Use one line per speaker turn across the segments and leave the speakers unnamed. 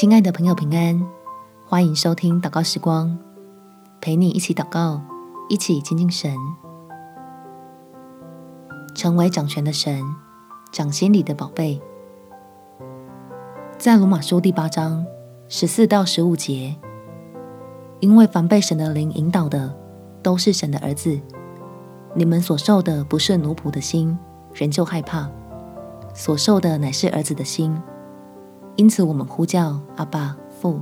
亲爱的朋友，平安！欢迎收听祷告时光，陪你一起祷告，一起亲近神，成为掌权的神，掌心里的宝贝。在罗马书第八章十四到十五节，因为凡被神的灵引导的，都是神的儿子。你们所受的不是奴仆的心，仍旧害怕；所受的乃是儿子的心。因此，我们呼叫阿爸父，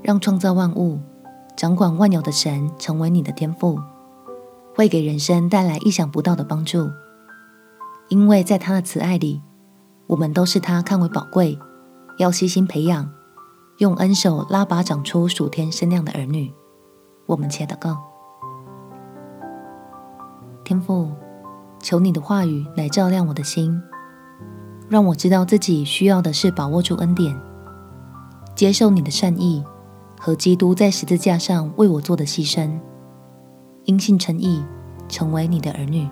让创造万物、掌管万有的神成为你的天赋，会给人生带来意想不到的帮助。因为在他的慈爱里，我们都是他看为宝贵，要悉心培养，用恩手拉拔长出属天身量的儿女。我们且祷告。天父，求你的话语来照亮我的心，让我知道自己需要的是把握住恩典，接受你的善意和基督在十字架上为我做的牺牲，因信称义，成为你的儿女，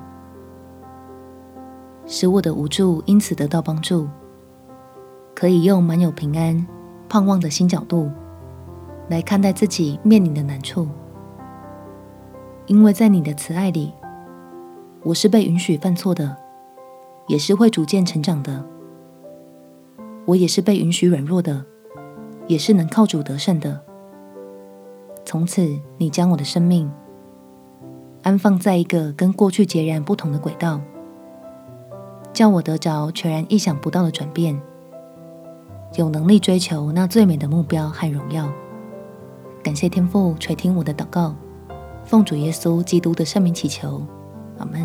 使我的无助因此得到帮助，可以用满有平安、盼望的新角度来看待自己面临的难处，因为在你的慈爱里。我是被允许犯错的，也是会逐渐成长的。我也是被允许软弱的，也是能靠主得胜的。从此，你将我的生命安放在一个跟过去截然不同的轨道，叫我得着全然意想不到的转变，有能力追求那最美的目标和荣耀。感谢天父垂听我的祷告，奉主耶稣基督的圣名祈求。阿门，